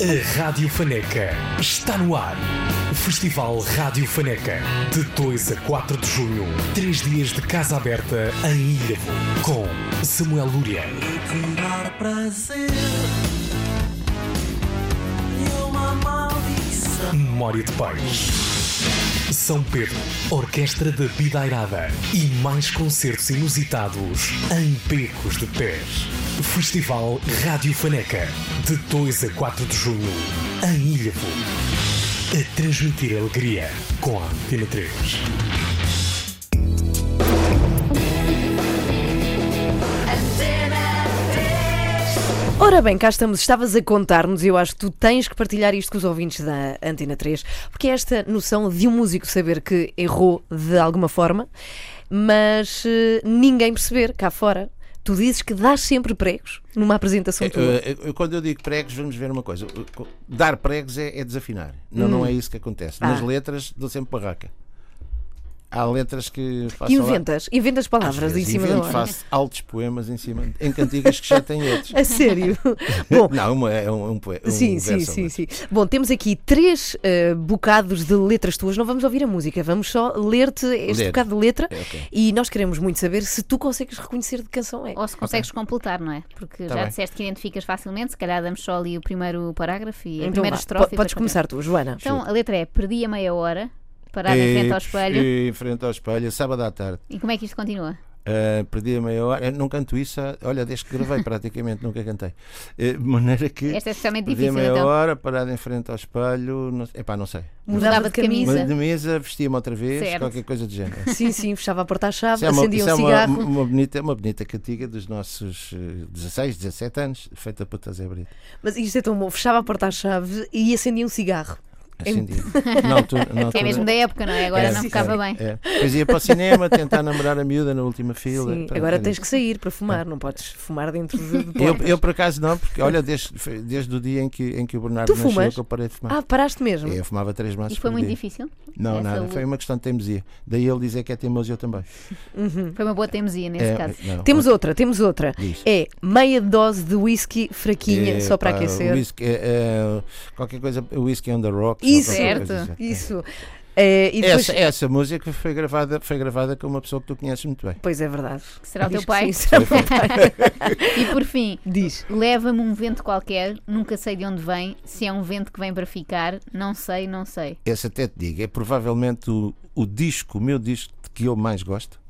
A Rádio Faneca está no ar. O Festival Rádio Faneca, de 2 a 4 de junho. Três dias de casa aberta em Ilhavo, com Samuel Lúria, dar prazer e uma maldição. Memória de Peixe. São Pedro, Orquestra da Bidairada e mais concertos inusitados em Becos de Pés. Festival Rádio Faneca, de 2 a 4 de junho, em Ilhavo. A transmitir alegria com a Antena 3. Ora bem, cá estamos. Estavas a contar-nos, e eu acho que tu tens que partilhar isto com os ouvintes da Antena 3, porque é esta noção de um músico saber que errou de alguma forma, mas eh, ninguém perceber cá fora. Tu dizes que dás sempre pregos numa apresentação tua. Eh, Quando eu digo pregos, vamos ver uma coisa. Dar pregos é, é desafinar. Não, não é isso que acontece. Nas Ah. letras, dou sempre barraca. Há letras que faço Inventas, inventas Às palavras em cima da invento, hora. faço altos poemas em cima, em cantigas que já têm outros. A sério? Bom, não, uma, é um, um, poe- um Sim, sim, sim, sim. Bom, temos aqui três eh, bocados de letras tuas. Não vamos ouvir a música, vamos só ler-te este Ler. bocado de letra. É, ok. E nós queremos muito saber se tu consegues reconhecer de canção é. Ou se consegues completar, não é? Porque Tá já bem. disseste que identificas facilmente, se calhar damos só ali o primeiro parágrafo e a Então primeira vá, estrofe. po- Podes começar tu, Joana. Então a letra é Perdi a meia hora, parada em frente ao espelho. E, em frente ao espelho, sábado à tarde. E como é que isto continua? Uh, perdi a meia hora. Eu não canto isso, olha, desde que gravei, praticamente nunca cantei. Uh, de maneira que Esta é especialmente perdi a difícil, meia então. hora, parado em frente ao espelho. Não, epá, não sei. Mudava de camisa. De mesa, vestia-me outra vez, Certo. qualquer coisa do género. Sim, sim, fechava a porta-chave, Isso é uma, acendia isso um é uma, cigarro. uma bonita, uma bonita cantiga dos nossos eh, 16, 17 anos, feita por Tazé Brito. Mas isto é tão bom. Fechava a porta-chave e acendia um cigarro. Acendi. Na altura, na É altura- mesmo da época, não é? Agora É, não ficava é, bem. é. Depois ia para o cinema tentar namorar a miúda na última fila. Sim, Pronto, agora era tens que sair para fumar, não podes fumar dentro de, de Eu, eu por acaso não, porque olha, desde, desde o dia em que, em que o Bernardo Tu nasceu fumas? que eu parei de fumar. Ah, paraste mesmo. Eu fumava três maços E foi por muito dia. difícil. Não, essa nada, foi uma questão de teimosia. Daí ele dizer que é teimoso eu também. Foi uma boa teimosia nesse É, caso. não, Temos outra, temos outra. diz. É meia dose de whisky fraquinha, É, só para pá, aquecer. Whisky, é, é, qualquer coisa, whisky on the rocks. Isso, Certo. coisa. Isso. É, e depois... Essa, essa música foi gravada, foi gravada com uma pessoa que tu conheces muito bem. Pois é verdade. Que será o teu pai? sim, será o pai. E por fim, Diz. leva-me um vento qualquer, nunca sei de onde vem. Se é um vento que vem para ficar, não sei, não sei. Esse até te digo, é provavelmente o, o disco, o meu disco que eu mais gosto.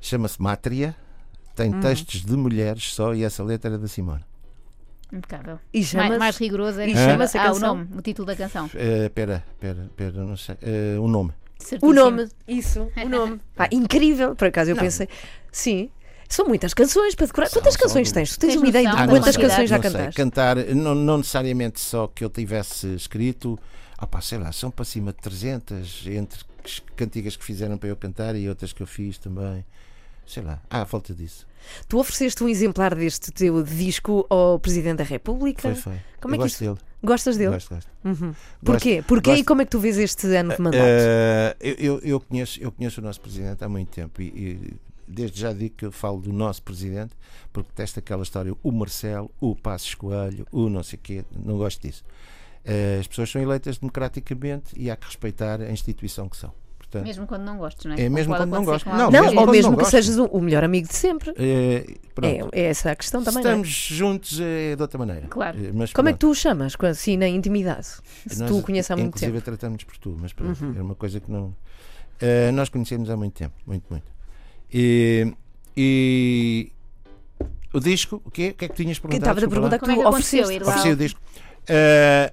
Chama-se Mátria. Tem Hum. textos de mulheres só e essa letra é da Simone. Impecável. E Mais, chama-se. mais rigoroso era e chama-se a ah, o canção? nome, o título da canção. Espera, espera, espera, não sei. Eh, o nome. O Certíssimo. nome, isso, o nome. Pá, incrível, por acaso eu pensei. Sim, são muitas canções para decorar. São, Quantas são canções tens? Tu tens Tens uma ideia de não quantas canções já não cantaste? Cantar, não, não necessariamente só que eu tivesse escrito, ah pá, sei lá, são para cima de 300, entre as cantigas que fizeram para eu cantar e outras que eu fiz também. Sei lá, ah, falta disso. Tu ofereceste um exemplar deste teu disco ao Presidente da República. Foi, foi. Como eu é que gosto dele. Gostas dele? Gosto, gosto. Uhum. Gosto. Porquê? Porquê e gosto. como é que tu vês este ano de mandato? Eh, eu, eu, conheço, eu conheço o nosso presidente há muito tempo e, e desde já digo que eu falo do nosso presidente porque testa aquela história, o Marcelo, o Passos Coelho, o não sei quê, não gosto disso. Eh, as pessoas são eleitas democraticamente e há que respeitar a instituição que são. Portanto, Mesmo quando não gostes, não é? É, mesmo quando não gosto. Não, não, mesmo ou mesmo não que gosto. sejas o, melhor amigo de sempre. pronto. É, é essa a questão também. não é? estamos juntos é de outra maneira. Claro. Eh, mas Como é que tu o chamas, assim, na intimidade? Se Nós, tu o conheces há muito inclusive, tempo. Uhum. tratamos por tu, mas pronto, era uma coisa que não. Eh, nós conhecemos há muito tempo, muito, muito. E, e o disco, o quê? O que é que tinhas perguntado? Estava a perguntar que Como é tu que aconteceu, ofereceste. ir lá? Ofereci o disco. Eh,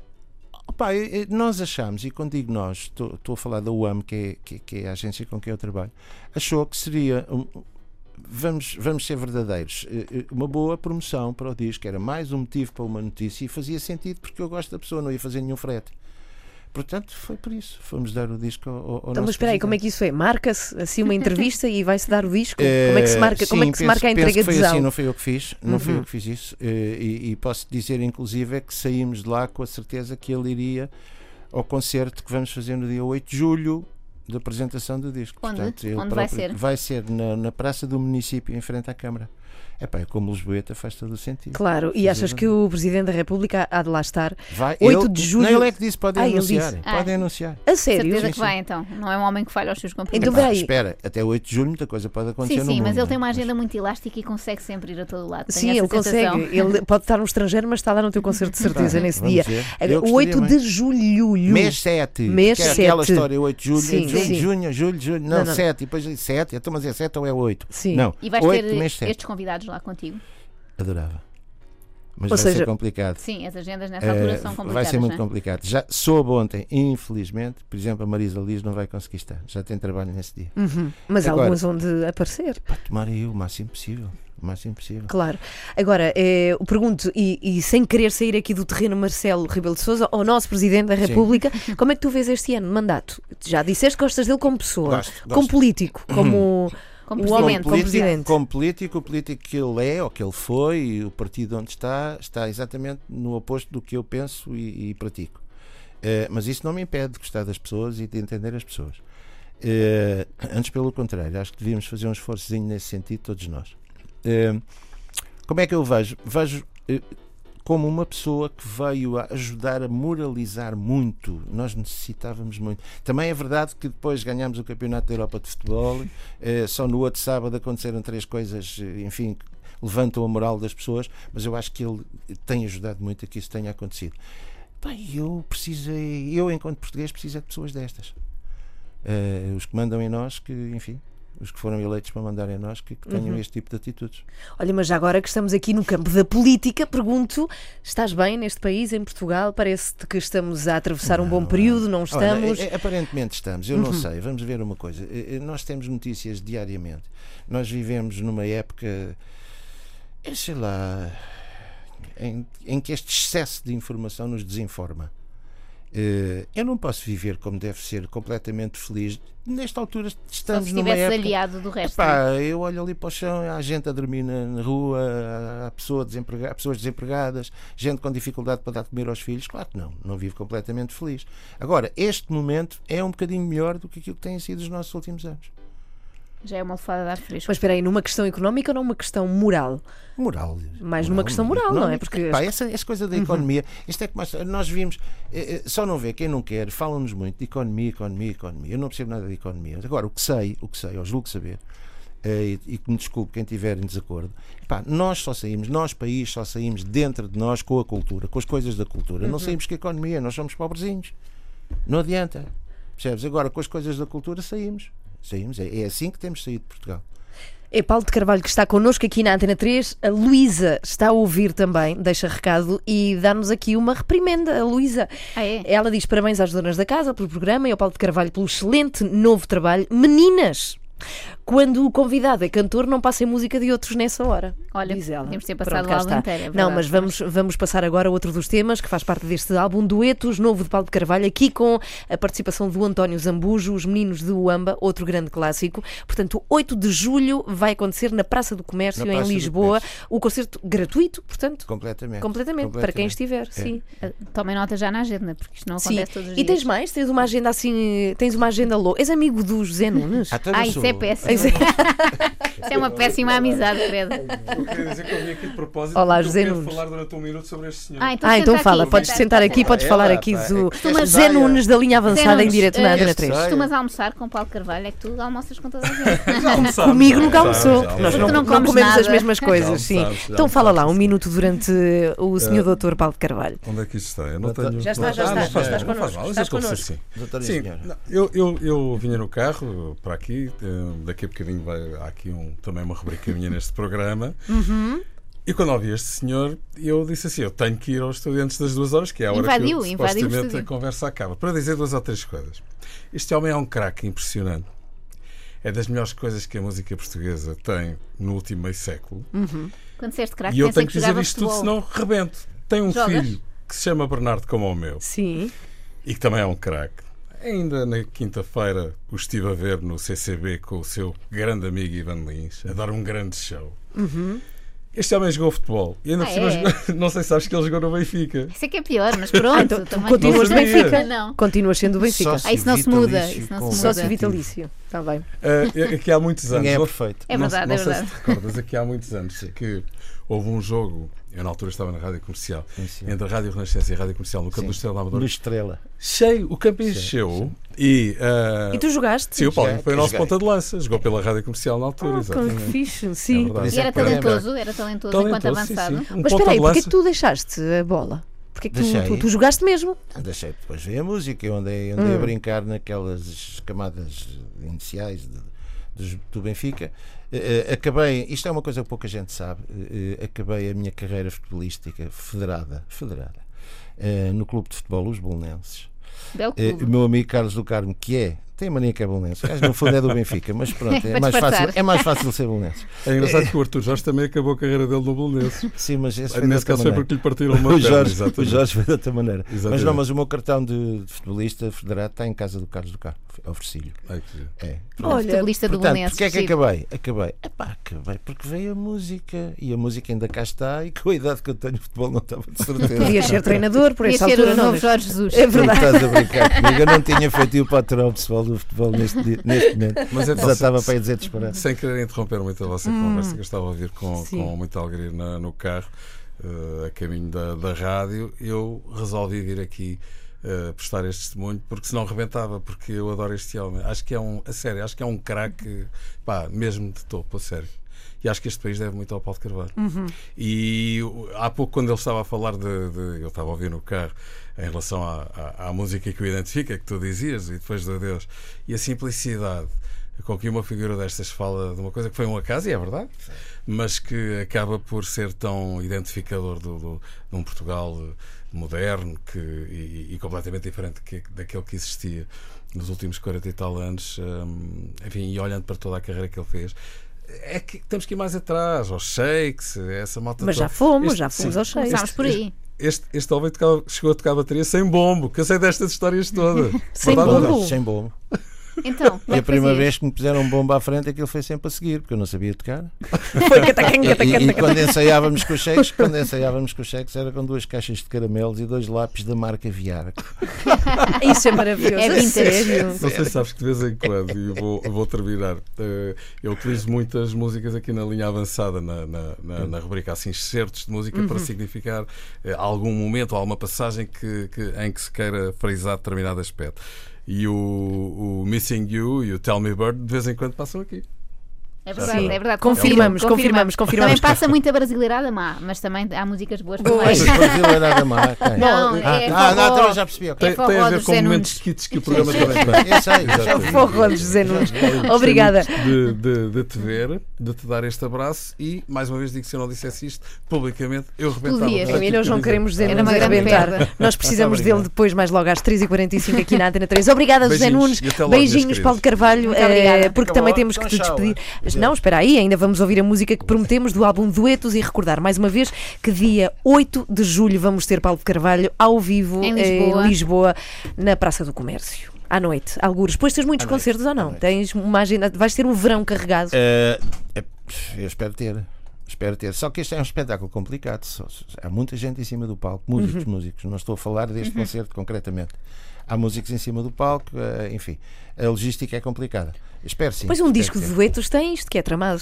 eh, nós achamos, e quando digo nós, estou estou a falar da UAM, que é, que, que é a agência com quem eu trabalho, achou que seria. um- Vamos, vamos ser verdadeiros. eh, eh, Uma boa promoção para o disco era mais um motivo para uma notícia e fazia sentido porque eu gosto da pessoa, não ia fazer nenhum frete. Portanto, foi por isso. Fomos dar o disco ao, ao Então, nosso mas espera aí, como é que isso é? Marca-se assim uma entrevista e vai-se dar o disco? Como é que se marca, como é que se sim, marca a penso- penso entrega que de foi assim, não foi eu que fiz, não foi Uhum. eu que fiz isso. eh, E, e posso dizer, inclusive, é que saímos de lá com a certeza que ele iria ao concerto que vamos fazer no dia 8 de julho da apresentação do disco. Onde? Portanto, ele Onde vai ser? Vai ser na, na Praça do Município, em frente à Câmara. É pá, como Lisboeta faz todo o sentido. Claro, e achas que o Presidente da República há de lá estar? Vai, 8 ele, de julho- Não, ele é que disse, podem Ah, ele anunciar. disse. Podem Ah. anunciar. A sério? Certeza Sim, que sim. vai então. Não é um homem que falha aos seus Então, compromissos. peraí. Espera, até 8 de julho muita coisa pode acontecer Sim, no sim, mundo. mas ele tem uma Mas- agenda muito elástica e consegue sempre ir a todo lado. Tenho Sim, ele sensação. consegue. Ele pode estar no estrangeiro, mas está lá no teu concerto de certeza nesse Vamos dia. O gostaria 8 de julho. Mês 7. Mês que é aquela 7. história, 8 de julho, Sim, é julho, sim. junho, julho, julho, não, Não, não. 7, e depois 7, então mas é 7 ou é 8? Sim. Não, E vais 8 ter mês 7. estes convidados lá contigo? Adorava. Mas Ou vai seja- ser complicado. Sim, as agendas nessa altura Eh, são complicadas. vai ser muito não é? complicado. Já soube ontem, infelizmente, por exemplo, a Marisa Liz não vai conseguir estar. Já tem trabalho nesse dia. Uhum. Mas Agora- alguns vão de aparecer. Para tomar aí o máximo possível. O máximo possível. Claro. Agora, eh, eu pergunto, e, e sem querer sair aqui do terreno Marcelo Rebelo de Souza, ao nosso Presidente da Sim. República, como é que tu vês este ano de mandato? Já disseste que gostas dele como pessoa, Gosto, como gosto. político, como Como o homem, como político, presidente. como político, o político que ele é, ou que ele foi, e o partido onde está, está exatamente no oposto do que eu penso e, e pratico. Eh, mas isso não me impede de gostar das pessoas e de entender as pessoas. Eh, antes, pelo contrário, acho que devíamos fazer um esforçozinho nesse sentido, todos nós. Eh, como é que eu vejo? Vejo como uma pessoa que veio a ajudar a moralizar muito. Nós necessitávamos muito. Também é verdade que depois ganhámos o Campeonato da Europa de Futebol, eh, só no outro sábado aconteceram três coisas, eh, enfim, que levantam a moral das pessoas, mas eu acho que ele tem ajudado muito a que isso tenha acontecido. Pá, eu precisei, eu enquanto português, preciso de pessoas destas. Eh, os que mandam em nós, que, enfim, os que foram eleitos para mandarem a nós, que, que tenham este tipo de atitudes. Olha, mas já agora que estamos aqui no campo da política, pergunto: estás bem neste país, em Portugal? Parece-te que estamos a atravessar um bom período, não estamos? Olha, é- é- aparentemente estamos, eu não sei. Vamos ver uma coisa. Nós temos notícias diariamente. Nós vivemos numa época, eh, sei lá, em, em que este excesso de informação nos desinforma. Eh, Eu não posso viver como deve ser, completamente feliz. Nesta altura Só estamos se numa estivesse época. aliado do resto. não é? Epá, eu olho ali para o chão, há gente a dormir na, rua, há, pessoa desemprega- há pessoas desempregadas, gente com dificuldade para dar de comer aos filhos. Claro que não, não vivo completamente feliz. Agora, este momento é um bocadinho melhor do que aquilo que têm sido os nossos últimos anos. Já é uma alfada de ar fresco. Mas espera aí, numa questão económica ou numa questão moral? Moral. Mais numa questão moral, não é? Porque pá, essa, essa coisa da economia, isto é que mais, nós vimos, eh, eh, só não vê quem não quer, falam-nos muito de economia, economia, economia. Eu não percebo nada de economia. Agora, o que sei, o que sei, eu julgo saber, eh, e, e que me desculpe quem estiver em desacordo, pá, nós só saímos, nós, país, só saímos dentro de nós com a cultura, com as coisas da cultura. Não saímos com a economia, nós somos pobrezinhos. Não adianta. Percebes? Agora, com as coisas da cultura, saímos. Saímos. É, é assim que temos saído de Portugal. É Paulo de Carvalho que está connosco aqui na Antena 3. A Luísa está a ouvir também, deixa recado e dá-nos aqui uma reprimenda. A Luísa. Ah, é? Ela diz parabéns às donas da casa pelo programa e ao Paulo de Carvalho pelo excelente novo trabalho. Meninas! Quando o convidado é cantor, não passem música de outros nessa hora. Olha, diz ela. podíamos ter Pronto, passado o cá álbum inteiro, é Não, mas vamos, vamos passar agora a outro dos temas que faz parte deste álbum Duetos, novo de Paulo de Carvalho, aqui com a participação do António Zambujo, Os Meninos de Uamba, outro grande clássico. Portanto, 8 de julho vai acontecer na Praça do Comércio, em Praça do Lisboa, Comércio. o concerto gratuito, portanto, Completamente. completamente, para quem estiver, sim. Ah, Tomem nota já na agenda, porque isto não Sim. acontece todos os E dias. tens mais? Tens uma agenda assim, tens uma agenda louca. És amigo do José Nunes? Ah, Ah, isso sou- é péssimo. Isso é- Isso é uma péssima amizade, credo. Eu queria dizer que eu vim aqui de propósito Olá, José Nunes. falar durante um minuto sobre este senhor. Ah, então, Ah, então fala, aqui, podes senta sentar aqui, podes falar aqui é que José Nunes da linha avançada em Nunes, direto na eh, Antena este 3. sai. Costumas almoçar com Paulo Carvalho, é que tu almoças com toda a gente. Comigo nunca almoçou. Nós não, Tu não comemos as nada. mesmas coisas, sim. Então fala lá, um minuto durante o senhor doutor Paulo Carvalho. Onde é que isto está? Eu não Já tenho... Já está, já está, não já faz estás connosco, estás connosco. Sim, eu, eu, eu vinha no carro para aqui, eh, daqui a bocadinho vai, há aqui um, também uma rubrica minha neste programa. Uhum. E quando ouvi este senhor, eu disse assim: eu tenho que ir aos estudantes das duas horas, que é a hora Invadiu, que eu, supostamente a conversa acaba. Para dizer duas ou três coisas. Este homem é um craque impressionante. É das melhores coisas que a música portuguesa tem no último meio século. Quando disseste craque, e eu tenho que que dizer isto tudo, senão rebento. Tem um Jogas? filho que se chama Bernardo, como o meu Sim. e que também é um craque. Ainda na quinta-feira o estive a ver no CCB com o seu grande amigo Ivan Lins, a dar um grande show. Este homem jogou futebol e ainda Ah, por cima é? jogou- não sei se sabes que ele jogou no Benfica. Isso é que é pior, mas pronto. então também continuas no Benfica? Não. Continuas sendo o Benfica. Ah, isso não se muda, isso não se muda. Sócio vitalício. Está bem. Ah, aqui há muitos anos. Ninguém é não- perfeito. É não- verdade, não é sei verdade. se te recordas, aqui há muitos anos que houve um jogo, eu na altura estava na rádio comercial, Sim, sim. entre a Rádio Renascença e a Rádio Comercial no campo Sim. do Estrela da No. Estrela. Cheio, o campo encheu e. ah, E tu jogaste? Sim, o Paulo foi o nosso ponta de lança, jogou pela rádio comercial na altura, Ah, que exatamente. fixe, sim. É. E era talentoso, era talentoso, enquanto Talentoso, sim, avançado. sim. Um Mas espera aí, porquê lança. que tu deixaste a bola? Porquê que tu, tu, tu jogaste mesmo? Deixei, depois veio a música, eu andei, andei a brincar naquelas camadas iniciais de- dos- do Benfica. Eh, acabei, isto é uma coisa que pouca gente sabe, eh, acabei a minha carreira futebolística federada, federada eh, no clube de futebol Os Bolonenses. Belo clube. o meu amigo Carlos do Carmo, que é, tem mania que é bolonense, mas no fundo é do Benfica, mas pronto, é mais, fácil, é mais fácil ser bolonense. É engraçado que o Arthur Jorge também acabou a carreira dele no Bolonenses. Sim, mas esse foi Nesse caso foi maneira. porque lhe partiram uma O perna, Jorge, o. Jorge foi de outra maneira. Mas Exatamente. não, mas o meu cartão de, futebolista federado está em casa do Carlos do Carmo. Ofereci-lhe. Que giro. É. Olha, futebolista do Portanto, Bolonenses. porque é que acabei? Acabei. Epá, acabei porque veio a música e a música ainda cá está e com a idade que eu tenho, o futebol não estava de certeza. Podias ser treinador por Podia essa ser altura, o não. novo mas- Jorge Jesus. É verdade. estás a brincar comigo. Eu não tinha feito o patrão pessoal do futebol neste, neste momento. Mas então, Já estava para dizer disparado. Sem querer interromper muito a vossa conversa, que eu estava a ouvir com, Sim. com muita alegria na- no carro, eh, a caminho da, da rádio, eu resolvi vir aqui eh, prestar este testemunho, porque senão rebentava, porque eu adoro este homem. Acho que é um, a sério, acho que é um craque, pá, mesmo de topo, a sério. E acho que este país deve muito ao Paulo de Carvalho. E o- há pouco, quando ele estava a falar de, de- Eu estava a ouvir no carro em relação à, à, à música que o identifica, que tu dizias, e depois de Deus, e a simplicidade com que uma figura destas fala de uma coisa que foi um acaso, e é verdade, mas que acaba por ser tão identificador do, do, de um Portugal moderno que, e, e completamente diferente que, daquele que existia nos últimos 40 e tal anos. hum, enfim, e olhando para toda a carreira que ele fez. É que temos que ir mais atrás, aos shakes, essa malta Mas já toda. fomos, Este- já fomos sim, aos seis. Começámos por aí. Este, este homem tocava- chegou a tocar bateria sem bombo, que eu sei destas histórias todas. Sem bombo? Sem bom. Então, E é a primeira vez que me puseram um bomba à frente, aquilo foi sempre a seguir, porque eu não sabia tocar. Foi E, e quando ensaiávamos com os cheques, quando ensaiávamos com os cheques, era com duas caixas de caramelos e dois lápis da marca Viar. Isso é maravilhoso. É a vintage. Não sei se sabes que de vez em quando, e eu vou, vou terminar, eh, eu utilizo muitas músicas aqui na linha avançada, na, na, na, na rubrica assim, excertos de música para significar eh, algum momento, alguma passagem que, que- em que se queira frisar determinado aspecto. E o, o Missing You e o Tell Me Bird de vez em quando passam aqui. É verdade, Sim. é verdade. Confirmamos, confirmamos, confirmamos. Também passa muita brasileirada má, mas também há músicas boas também. Brasileirada má. quem? Não, ah, é ah, forró. não, então já percebi. ok. Tem, forró tem a ver com José momentos kits que o programa também tem. Eu sei, eu Exatamente. Forró de José Nunes. Gostei Obrigada. De, de, de te ver, de te dar este abraço e, mais uma vez, digo que se eu não dissesse isto publicamente, eu rebentava. Podias. Emílio, nós não queremos dizer arrebentar. perda. Nós precisamos dele depois, mais logo às 3h45 aqui na Antena 3. Obrigada, José Nunes. e Beijinhos. Paulo Carvalho. Eh, porque também temos que Então te despedir. Não, espera aí, ainda vamos ouvir a música que prometemos do álbum Duetos e recordar mais uma vez que dia 8 de julho vamos ter Paulo de Carvalho ao vivo Em eh, Lisboa. em Lisboa, na Praça do Comércio. À noite, algures. Depois tens muitos À noite, concertos ou à não? noite. Tens uma agenda, vais ter um verão carregado. É, eu espero ter. Espero ter. Só que este é um espetáculo complicado. Há muita gente em cima do palco. Músicos, Uhum. músicos. Não estou a falar deste concerto concretamente. Há músicos em cima do palco. eh, enfim, a logística é complicada. Espero sim. Pois um disco de duetos tens, que é tramado.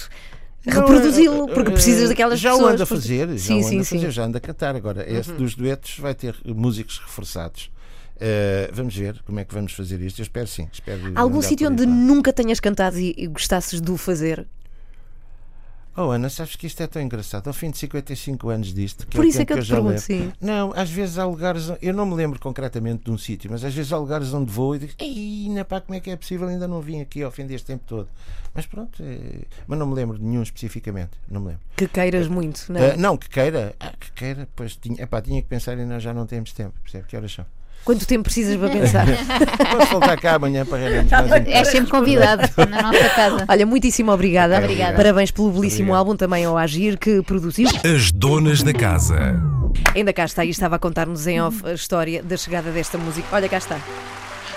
Reproduzi-lo, eh, porque eh, precisas daquelas já pessoas. o ando a porque- fazer, já Sim, sim, a fazer, sim. já ando a cantar. Agora, este dos duetos vai ter músicos reforçados. Eh, vamos ver como é que vamos fazer isto. Eu espero sim. Espero Algum sítio onde nunca tenhas cantado e, e gostasses de o fazer? Oh Ana, sabes que isto é tão engraçado. Ao fim de 55 anos disto, que Por é isso é tempo que eu te já pergunto, sim. Não, às vezes há lugares, eu não me lembro concretamente de um sítio, mas às vezes há lugares onde vou e digo, ei, na pá, como é que é possível? Ainda não vim aqui ao fim deste tempo todo. Mas pronto, é- mas não me lembro de nenhum especificamente, não me lembro. Que queiras muito, não é? Ah, não, que queira, ah, que queira, pois tinha, epá, tinha que pensar e nós já não temos tempo, percebe? Que horas são? Quanto tempo precisas para pensar? Posso voltar cá amanhã para reunirmos mais um És bocado. sempre convidado na nossa casa. Olha, muitíssimo obrigada. Ok, obrigado. Parabéns pelo belíssimo Obrigado. álbum também ao Agir que produziu. As donas da casa. Ainda cá está e estava a contar-nos em off a história da chegada desta música. Olha, cá está.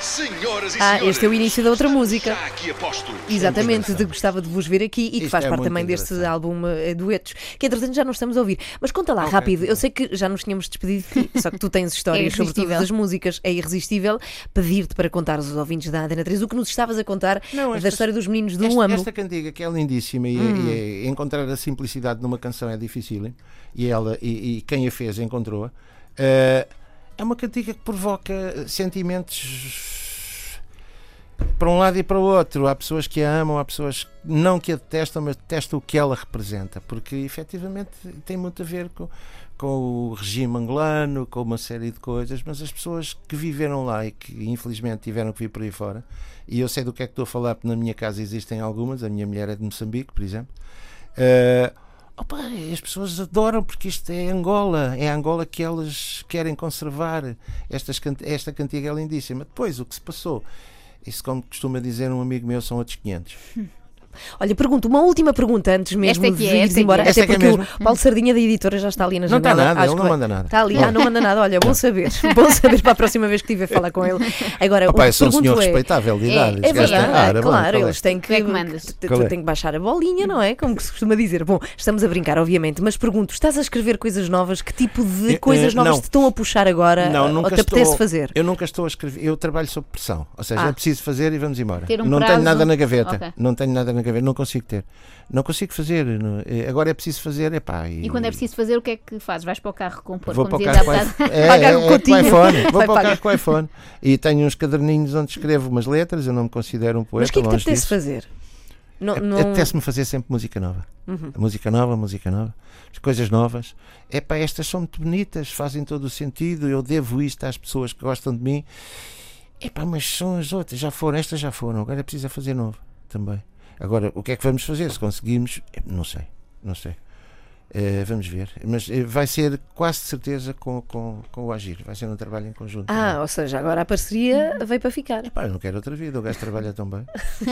Senhoras e Ah, senhores, este é o início da outra música. Já aqui aposto. Exatamente, de gostava de vos ver aqui e que Isto faz é parte também deste álbum eh, Duetos, que entretanto já não estamos a ouvir. Mas conta lá, Ok, rápido, eu sei que já nos tínhamos despedido só que tu tens histórias sobre irresistível. todas as músicas, é irresistível pedir-te para contar aos ouvintes da Antena 3 o que nos estavas a contar Não, da esta- história dos meninos do Esta, AMO. esta cantiga que é lindíssima e, Hum. e é- encontrar a simplicidade numa canção é difícil e ela e, e quem a fez encontrou-a. Eh, é uma cantiga que provoca sentimentos para um lado e para o outro. Há pessoas que a amam, há pessoas não que a detestam, mas detestam o que ela representa, porque efetivamente tem muito a ver com, com o regime angolano, com uma série de coisas, mas as pessoas que viveram lá e que infelizmente tiveram que vir por aí fora, e eu sei do que é que estou a falar, porque na minha casa existem algumas, a minha mulher é de Moçambique, por exemplo. Eh, opa, as pessoas adoram porque isto é Angola, é Angola que elas querem conservar. Estas, esta cantiga é lindíssima. Depois, o que se passou, isso, como costuma dizer um amigo meu, são outros 500. Olha, pergunto, uma última pergunta antes mesmo Esta aqui de é, ires aqui embora, é. Esta até é porque mesmo. o Paulo Sardinha da editora já está ali na Não está janela. nada, Acho ele que não manda nada. Está ali, ah, não manda nada. Olha, bom saber. Bom saber para a próxima vez que estiver a falar com ele. Agora, Opa, o eu que sou um senhor é, respeitável de idade. É verdade, Ah, claro, é? eles têm que, Tu é que mandas. tu- tu Qual é? têm que baixar a bolinha, não é? Como que se costuma dizer. Bom, estamos a brincar, obviamente, mas pergunto, estás a escrever coisas novas? Que tipo de Eh, coisas eh, novas não. te estão a puxar agora? Não, ou nunca te apetece estou- fazer? Eu nunca estou a escrever, eu trabalho sob pressão. Ou seja, Ah. é preciso fazer e vamos embora. Ter um não prazo. tenho nada na gaveta. Não tenho nada na gaveta, não consigo ter. Não consigo fazer. não- eh, Agora é preciso fazer, epá, E quando é preciso fazer, o que é que fazes? Vais para o carro compor, Vou como para o carro com iPhone. É, é, o é, com. Vou Vai para o carro com iPhone. E tenho uns caderninhos onde escrevo umas letras. Eu não me considero um poeta. Mas o que é que te apetece fazer? Não, É- não... Apetece-me fazer sempre música nova. Uhum. Música nova, música nova. As coisas novas. É pá, estas são muito bonitas, fazem todo o sentido. Eu devo isto às pessoas que gostam de mim. É pá, mas são as outras, já foram, estas já foram. Agora é preciso é fazer novo. também. Agora, o que é que vamos fazer? Se conseguirmos, não sei, não sei. Eh, vamos ver. Mas eh, vai ser quase de certeza com, com, com o Agir. Vai ser um trabalho em conjunto. Ah, ou seja, agora a parceria veio para ficar. Pá, eu não quero outra vida, o gajo trabalha tão bem.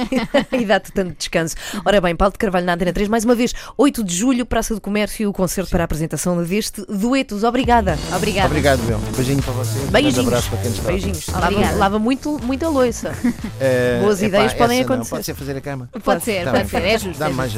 e dá-te tanto descanso. Ora bem, Paulo de Carvalho na Antena 3, mais uma vez, 8 de julho, Praça do Comércio, o concerto para a apresentação deste Duetos. Obrigada. Obrigada. Obrigado, meu. Um beijinho para você. Um Beijinhos. abraço para quem está. Beijinhos. Lava, lava muito, muita louça. Eh, Boas epá, ideias podem essa não. acontecer. Pode ser fazer a cama. Pode ser, Tá pode bem. ser. É justo. Dá-me é mais.